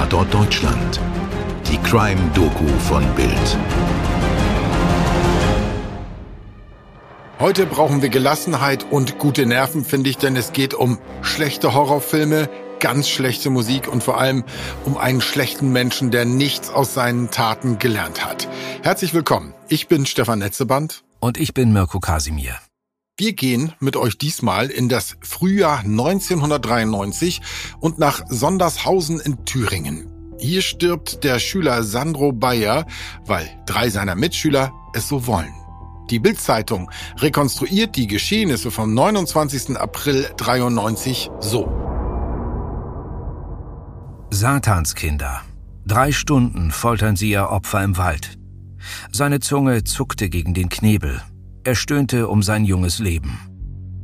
Tatort Deutschland. Die Crime-Doku von Bild. Heute brauchen wir Gelassenheit und gute Nerven, finde ich, denn es geht um schlechte Horrorfilme, ganz schlechte Musik und vor allem um einen schlechten Menschen, der nichts aus seinen Taten gelernt hat. Herzlich willkommen. Ich bin Stefan Netzeband. Und ich bin Mirko Kasimir. Wir gehen mit euch diesmal in das Frühjahr 1993 und nach Sondershausen in Thüringen. Hier stirbt der Schüler Sandro Bayer, weil drei seiner Mitschüler es so wollen. Die Bildzeitung rekonstruiert die Geschehnisse vom 29. April 93 so. Satanskinder. Drei Stunden foltern sie ihr Opfer im Wald. Seine Zunge zuckte gegen den Knebel. Er stöhnte um sein junges Leben.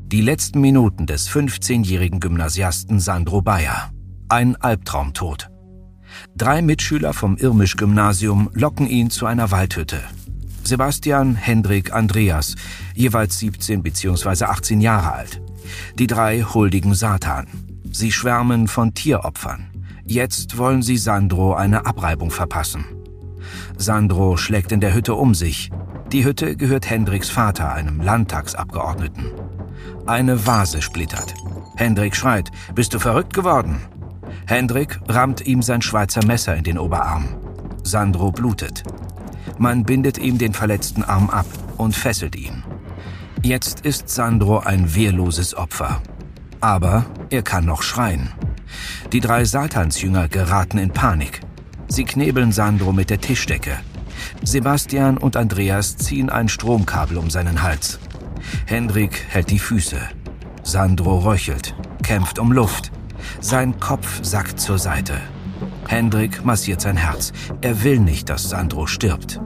Die letzten Minuten des 15-jährigen Gymnasiasten Sandro Bayer. Ein Albtraumtod. Drei Mitschüler vom Irmisch-Gymnasium locken ihn zu einer Waldhütte. Sebastian, Hendrik, Andreas, jeweils 17 bzw. 18 Jahre alt. Die drei huldigen Satan. Sie schwärmen von Tieropfern. Jetzt wollen sie Sandro eine Abreibung verpassen. Sandro schlägt in der Hütte um sich. Die Hütte gehört Hendriks Vater, einem Landtagsabgeordneten. Eine Vase splittert. Hendrik schreit, bist du verrückt geworden? Hendrik rammt ihm sein Schweizer Messer in den Oberarm. Sandro blutet. Man bindet ihm den verletzten Arm ab und fesselt ihn. Jetzt ist Sandro ein wehrloses Opfer. Aber er kann noch schreien. Die drei Satansjünger geraten in Panik. Sie knebeln Sandro mit der Tischdecke. Sebastian und Andreas ziehen ein Stromkabel um seinen Hals. Hendrik hält die Füße. Sandro röchelt, kämpft um Luft. Sein Kopf sackt zur Seite. Hendrik massiert sein Herz. Er will nicht, dass Sandro stirbt.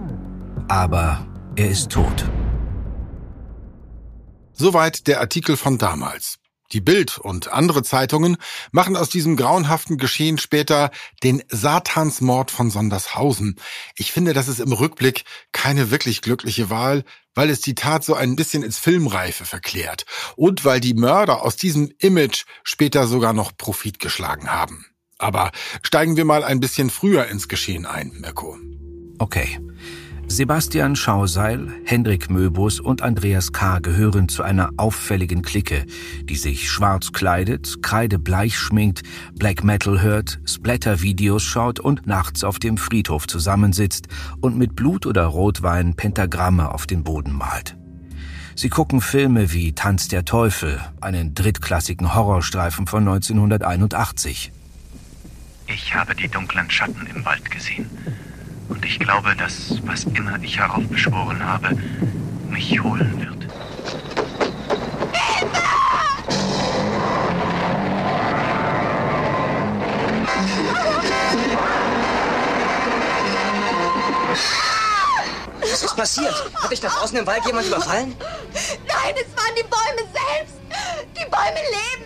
Aber er ist tot. Soweit der Artikel von damals. Die Bild und andere Zeitungen machen aus diesem grauenhaften Geschehen später den Satansmord von Sondershausen. Ich finde, das ist im Rückblick keine wirklich glückliche Wahl, weil es die Tat so ein bisschen ins Filmreife verklärt und weil die Mörder aus diesem Image später sogar noch Profit geschlagen haben. Aber steigen wir mal ein bisschen früher ins Geschehen ein, Mirko. Okay. Sebastian Schauseil, Hendrik Möbus und Andreas K. gehören zu einer auffälligen Clique, die sich schwarz kleidet, kreidebleich schminkt, Black Metal hört, Splatter-Videos schaut und nachts auf dem Friedhof zusammensitzt und mit Blut oder Rotwein Pentagramme auf den Boden malt. Sie gucken Filme wie Tanz der Teufel, einen drittklassigen Horrorstreifen von 1981. Ich habe die dunklen Schatten im Wald gesehen. Und ich glaube, dass, was immer ich heraufbeschworen habe, mich holen wird. Was ist passiert? Hat dich da draußen im Wald jemand überfallen? Nein, es waren die Bäume selbst. Die Bäume leben,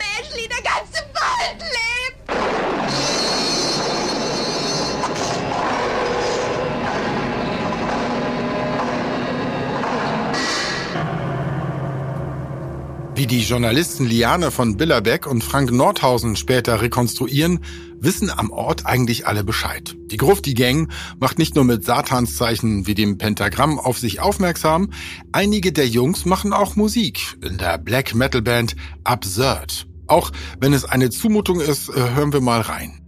die Journalisten Liane von Billerbeck und Frank Nordhausen später rekonstruieren, wissen am Ort eigentlich alle Bescheid. Die Grufti Gang macht nicht nur mit Satanszeichen wie dem Pentagramm auf sich aufmerksam, einige der Jungs machen auch Musik in der Black Metal Band Absurd. Auch wenn es eine Zumutung ist, äh, hören wir mal rein.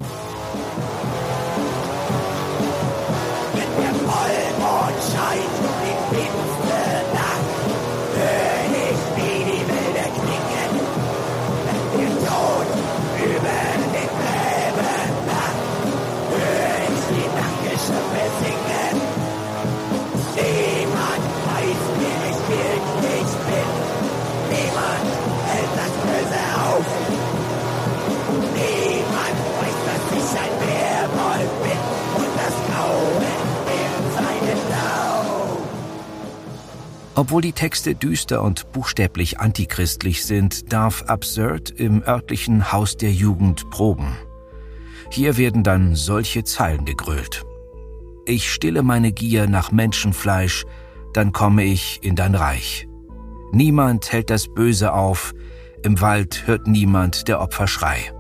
Obwohl die Texte düster und buchstäblich antichristlich sind, darf Absurd im örtlichen Haus der Jugend proben. Hier werden dann solche Zeilen gegrölt. Ich stille meine Gier nach Menschenfleisch, dann komme ich in dein Reich. Niemand hält das Böse auf, im Wald hört niemand der Opfer Schrei.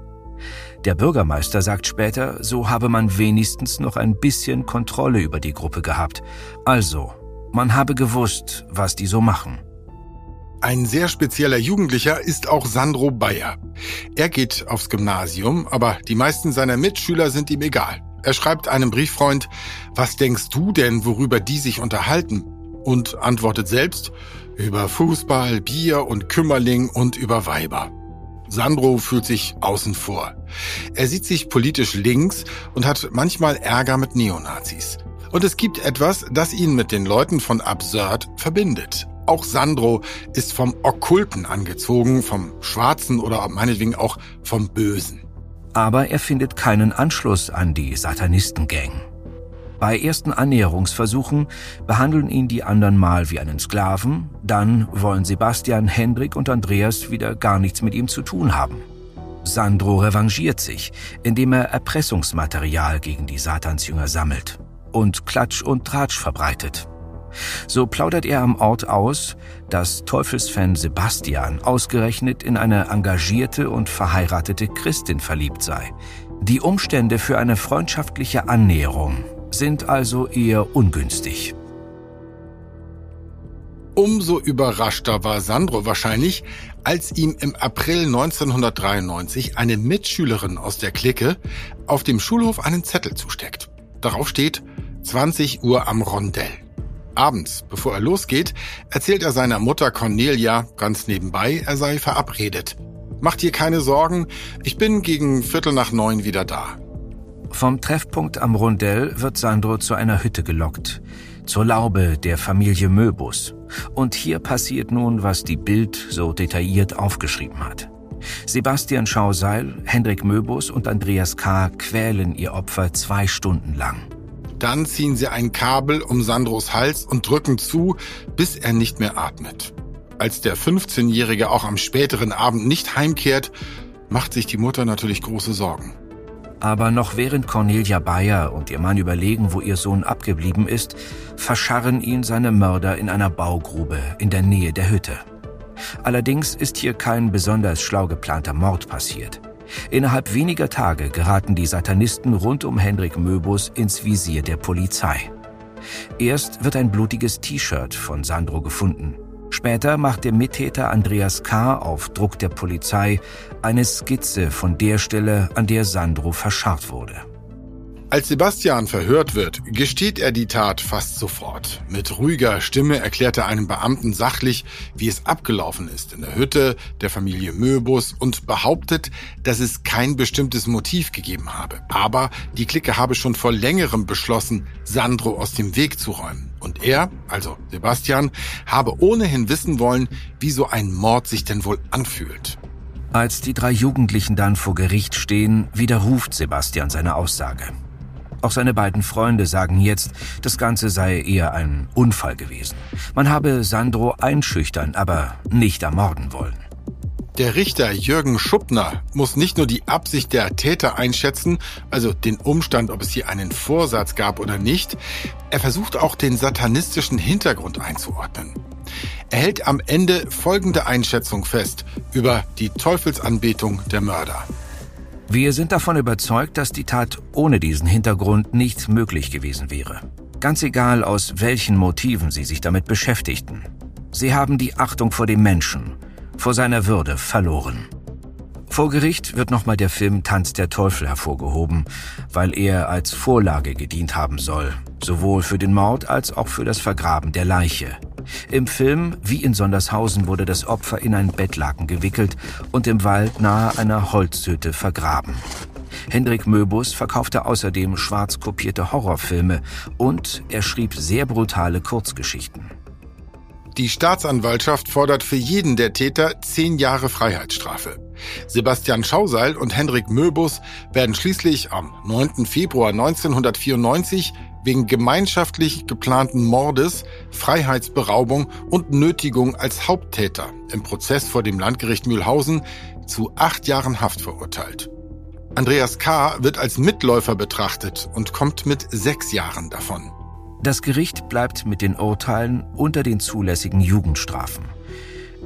Der Bürgermeister sagt später, so habe man wenigstens noch ein bisschen Kontrolle über die Gruppe gehabt. Also, man habe gewusst, was die so machen. Ein sehr spezieller Jugendlicher ist auch Sandro Bayer. Er geht aufs Gymnasium, aber die meisten seiner Mitschüler sind ihm egal. Er schreibt einem Brieffreund, was denkst du denn, worüber die sich unterhalten? Und antwortet selbst, über Fußball, Bier und Kümmerling und über Weiber. Sandro fühlt sich außen vor. Er sieht sich politisch links und hat manchmal Ärger mit Neonazis. Und es gibt etwas, das ihn mit den Leuten von Absurd verbindet. Auch Sandro ist vom Okkulten angezogen, vom Schwarzen oder meinetwegen auch vom Bösen. Aber er findet keinen Anschluss an die Satanistengang. Bei ersten Annäherungsversuchen behandeln ihn die anderen mal wie einen Sklaven, dann wollen Sebastian, Hendrik und Andreas wieder gar nichts mit ihm zu tun haben. Sandro revanchiert sich, indem er Erpressungsmaterial gegen die Satansjünger sammelt und Klatsch und Tratsch verbreitet. So plaudert er am Ort aus, dass Teufelsfan Sebastian ausgerechnet in eine engagierte und verheiratete Christin verliebt sei. Die Umstände für eine freundschaftliche Annäherung sind also eher ungünstig. Umso überraschter war Sandro wahrscheinlich, als ihm im April 1993 eine Mitschülerin aus der Clique auf dem Schulhof einen Zettel zusteckt. Darauf steht 20 Uhr am Rondell. Abends, bevor er losgeht, erzählt er seiner Mutter Cornelia ganz nebenbei, er sei verabredet. Macht dir keine Sorgen, ich bin gegen Viertel nach neun wieder da. Vom Treffpunkt am Rondell wird Sandro zu einer Hütte gelockt, zur Laube der Familie Möbus. Und hier passiert nun, was die Bild so detailliert aufgeschrieben hat. Sebastian Schauseil, Hendrik Möbus und Andreas K. quälen ihr Opfer zwei Stunden lang. Dann ziehen sie ein Kabel um Sandros Hals und drücken zu, bis er nicht mehr atmet. Als der 15-Jährige auch am späteren Abend nicht heimkehrt, macht sich die Mutter natürlich große Sorgen. Aber noch während Cornelia Bayer und ihr Mann überlegen, wo ihr Sohn abgeblieben ist, verscharren ihn seine Mörder in einer Baugrube in der Nähe der Hütte. Allerdings ist hier kein besonders schlau geplanter Mord passiert. Innerhalb weniger Tage geraten die Satanisten rund um Hendrik Möbus ins Visier der Polizei. Erst wird ein blutiges T-Shirt von Sandro gefunden. Später macht der Mittäter Andreas K. auf Druck der Polizei eine Skizze von der Stelle, an der Sandro verscharrt wurde. Als Sebastian verhört wird, gesteht er die Tat fast sofort. Mit ruhiger Stimme erklärt er einem Beamten sachlich, wie es abgelaufen ist in der Hütte der Familie Möbus und behauptet, dass es kein bestimmtes Motiv gegeben habe. Aber die Clique habe schon vor längerem beschlossen, Sandro aus dem Weg zu räumen. Und er, also Sebastian, habe ohnehin wissen wollen, wie so ein Mord sich denn wohl anfühlt. Als die drei Jugendlichen dann vor Gericht stehen, widerruft Sebastian seine Aussage. Auch seine beiden Freunde sagen jetzt, das Ganze sei eher ein Unfall gewesen. Man habe Sandro einschüchtern, aber nicht ermorden wollen. Der Richter Jürgen Schuppner muss nicht nur die Absicht der Täter einschätzen, also den Umstand, ob es hier einen Vorsatz gab oder nicht, er versucht auch den satanistischen Hintergrund einzuordnen. Er hält am Ende folgende Einschätzung fest über die Teufelsanbetung der Mörder. Wir sind davon überzeugt, dass die Tat ohne diesen Hintergrund nicht möglich gewesen wäre. Ganz egal, aus welchen Motiven sie sich damit beschäftigten. Sie haben die Achtung vor dem Menschen, vor seiner Würde verloren. Vor Gericht wird nochmal der Film Tanz der Teufel hervorgehoben, weil er als Vorlage gedient haben soll, sowohl für den Mord als auch für das Vergraben der Leiche. Im Film, wie in Sondershausen, wurde das Opfer in ein Bettlaken gewickelt und im Wald nahe einer Holzhütte vergraben. Hendrik Möbus verkaufte außerdem schwarz kopierte Horrorfilme und er schrieb sehr brutale Kurzgeschichten. Die Staatsanwaltschaft fordert für jeden der Täter zehn Jahre Freiheitsstrafe. Sebastian Schauseil und Hendrik Möbus werden schließlich am 9. Februar 1994 wegen gemeinschaftlich geplanten Mordes, Freiheitsberaubung und Nötigung als Haupttäter im Prozess vor dem Landgericht Mühlhausen zu acht Jahren Haft verurteilt. Andreas K. wird als Mitläufer betrachtet und kommt mit sechs Jahren davon. Das Gericht bleibt mit den Urteilen unter den zulässigen Jugendstrafen.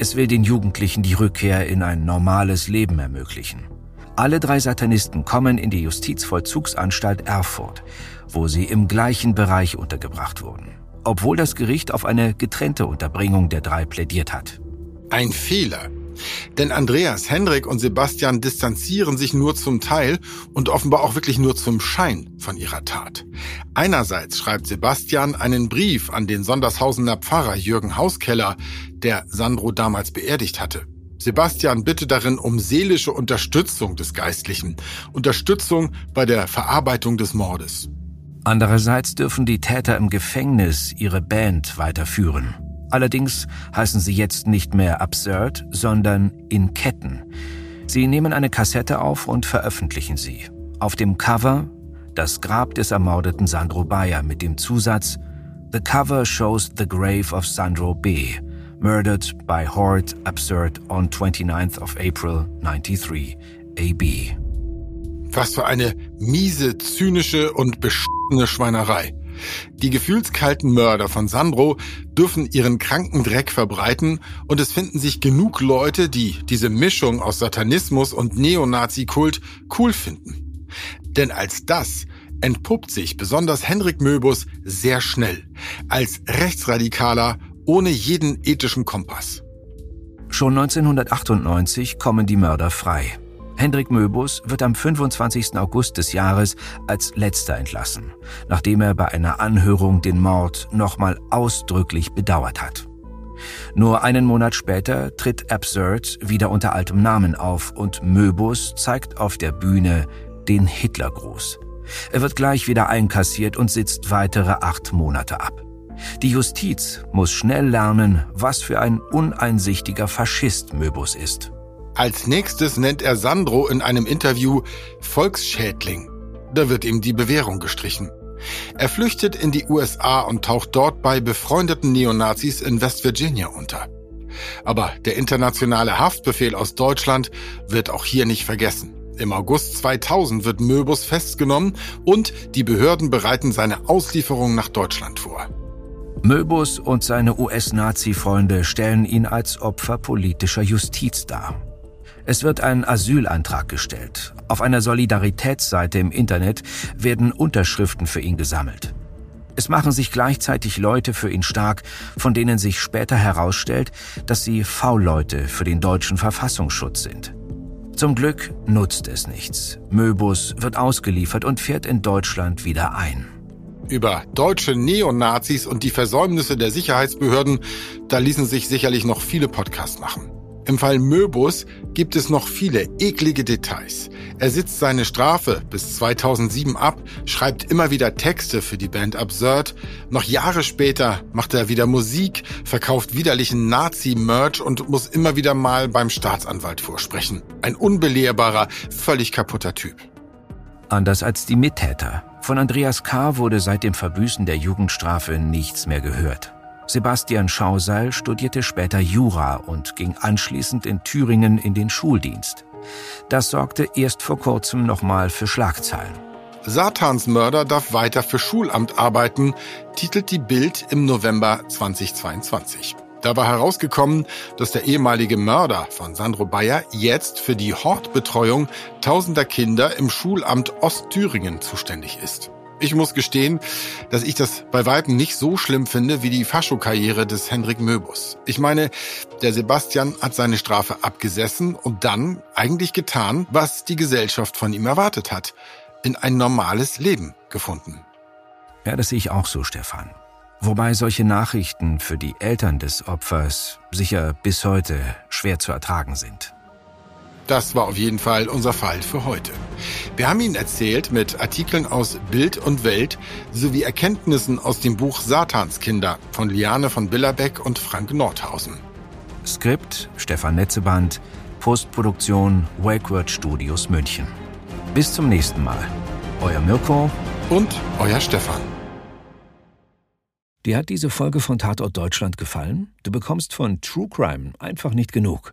Es will den Jugendlichen die Rückkehr in ein normales Leben ermöglichen. Alle drei Satanisten kommen in die Justizvollzugsanstalt Erfurt, wo sie im gleichen Bereich untergebracht wurden, obwohl das Gericht auf eine getrennte Unterbringung der drei plädiert hat. Ein Fehler. Denn Andreas, Hendrik und Sebastian distanzieren sich nur zum Teil und offenbar auch wirklich nur zum Schein von ihrer Tat. Einerseits schreibt Sebastian einen Brief an den Sondershausener Pfarrer Jürgen Hauskeller, der Sandro damals beerdigt hatte. Sebastian bittet darin um seelische Unterstützung des Geistlichen, Unterstützung bei der Verarbeitung des Mordes. Andererseits dürfen die Täter im Gefängnis ihre Band weiterführen. Allerdings heißen sie jetzt nicht mehr Absurd, sondern In Ketten. Sie nehmen eine Kassette auf und veröffentlichen sie. Auf dem Cover das Grab des ermordeten Sandro Bayer mit dem Zusatz The cover shows the grave of Sandro B., murdered by Horde Absurd on 29th of April 93, AB. Was für eine miese, zynische und beschissene Schweinerei. Die gefühlskalten Mörder von Sandro dürfen ihren kranken Dreck verbreiten und es finden sich genug Leute, die diese Mischung aus Satanismus und Neonazi-Kult cool finden. Denn als das entpuppt sich besonders Henrik Möbus sehr schnell als Rechtsradikaler ohne jeden ethischen Kompass. Schon 1998 kommen die Mörder frei. Hendrik Möbus wird am 25. August des Jahres als letzter entlassen, nachdem er bei einer Anhörung den Mord nochmal ausdrücklich bedauert hat. Nur einen Monat später tritt Absurd wieder unter altem Namen auf und Möbus zeigt auf der Bühne den Hitlergruß. Er wird gleich wieder einkassiert und sitzt weitere acht Monate ab. Die Justiz muss schnell lernen, was für ein uneinsichtiger Faschist Möbus ist. Als nächstes nennt er Sandro in einem Interview Volksschädling. Da wird ihm die Bewährung gestrichen. Er flüchtet in die USA und taucht dort bei befreundeten Neonazis in West Virginia unter. Aber der internationale Haftbefehl aus Deutschland wird auch hier nicht vergessen. Im August 2000 wird Möbus festgenommen und die Behörden bereiten seine Auslieferung nach Deutschland vor. Möbus und seine US-Nazi-Freunde stellen ihn als Opfer politischer Justiz dar. Es wird ein Asylantrag gestellt. Auf einer Solidaritätsseite im Internet werden Unterschriften für ihn gesammelt. Es machen sich gleichzeitig Leute für ihn stark, von denen sich später herausstellt, dass sie V-Leute für den deutschen Verfassungsschutz sind. Zum Glück nutzt es nichts. Möbus wird ausgeliefert und fährt in Deutschland wieder ein. Über deutsche Neonazis und die Versäumnisse der Sicherheitsbehörden, da ließen sich sicherlich noch viele Podcasts machen. Im Fall Möbus gibt es noch viele eklige Details. Er sitzt seine Strafe bis 2007 ab, schreibt immer wieder Texte für die Band Absurd. Noch Jahre später macht er wieder Musik, verkauft widerlichen Nazi-Merch und muss immer wieder mal beim Staatsanwalt vorsprechen. Ein unbelehrbarer, völlig kaputter Typ. Anders als die Mittäter. Von Andreas K. wurde seit dem Verbüßen der Jugendstrafe nichts mehr gehört. Sebastian Schauseil studierte später Jura und ging anschließend in Thüringen in den Schuldienst. Das sorgte erst vor kurzem nochmal für Schlagzeilen. Satans Mörder darf weiter für Schulamt arbeiten, titelt die Bild im November 2022. Da war herausgekommen, dass der ehemalige Mörder von Sandro Bayer jetzt für die Hortbetreuung tausender Kinder im Schulamt Ostthüringen zuständig ist. Ich muss gestehen, dass ich das bei Weitem nicht so schlimm finde wie die Faschokarriere des Henrik Möbus. Ich meine, der Sebastian hat seine Strafe abgesessen und dann eigentlich getan, was die Gesellschaft von ihm erwartet hat. In ein normales Leben gefunden. Ja, das sehe ich auch so, Stefan. Wobei solche Nachrichten für die Eltern des Opfers sicher bis heute schwer zu ertragen sind. Das war auf jeden Fall unser Fall für heute. Wir haben Ihnen erzählt mit Artikeln aus Bild und Welt sowie Erkenntnissen aus dem Buch Satanskinder von Liane von Billerbeck und Frank Nordhausen. Skript Stefan Netzeband, Postproduktion Wakeword Studios München. Bis zum nächsten Mal. Euer Mirko und euer Stefan. Dir hat diese Folge von Tatort Deutschland gefallen? Du bekommst von True Crime einfach nicht genug.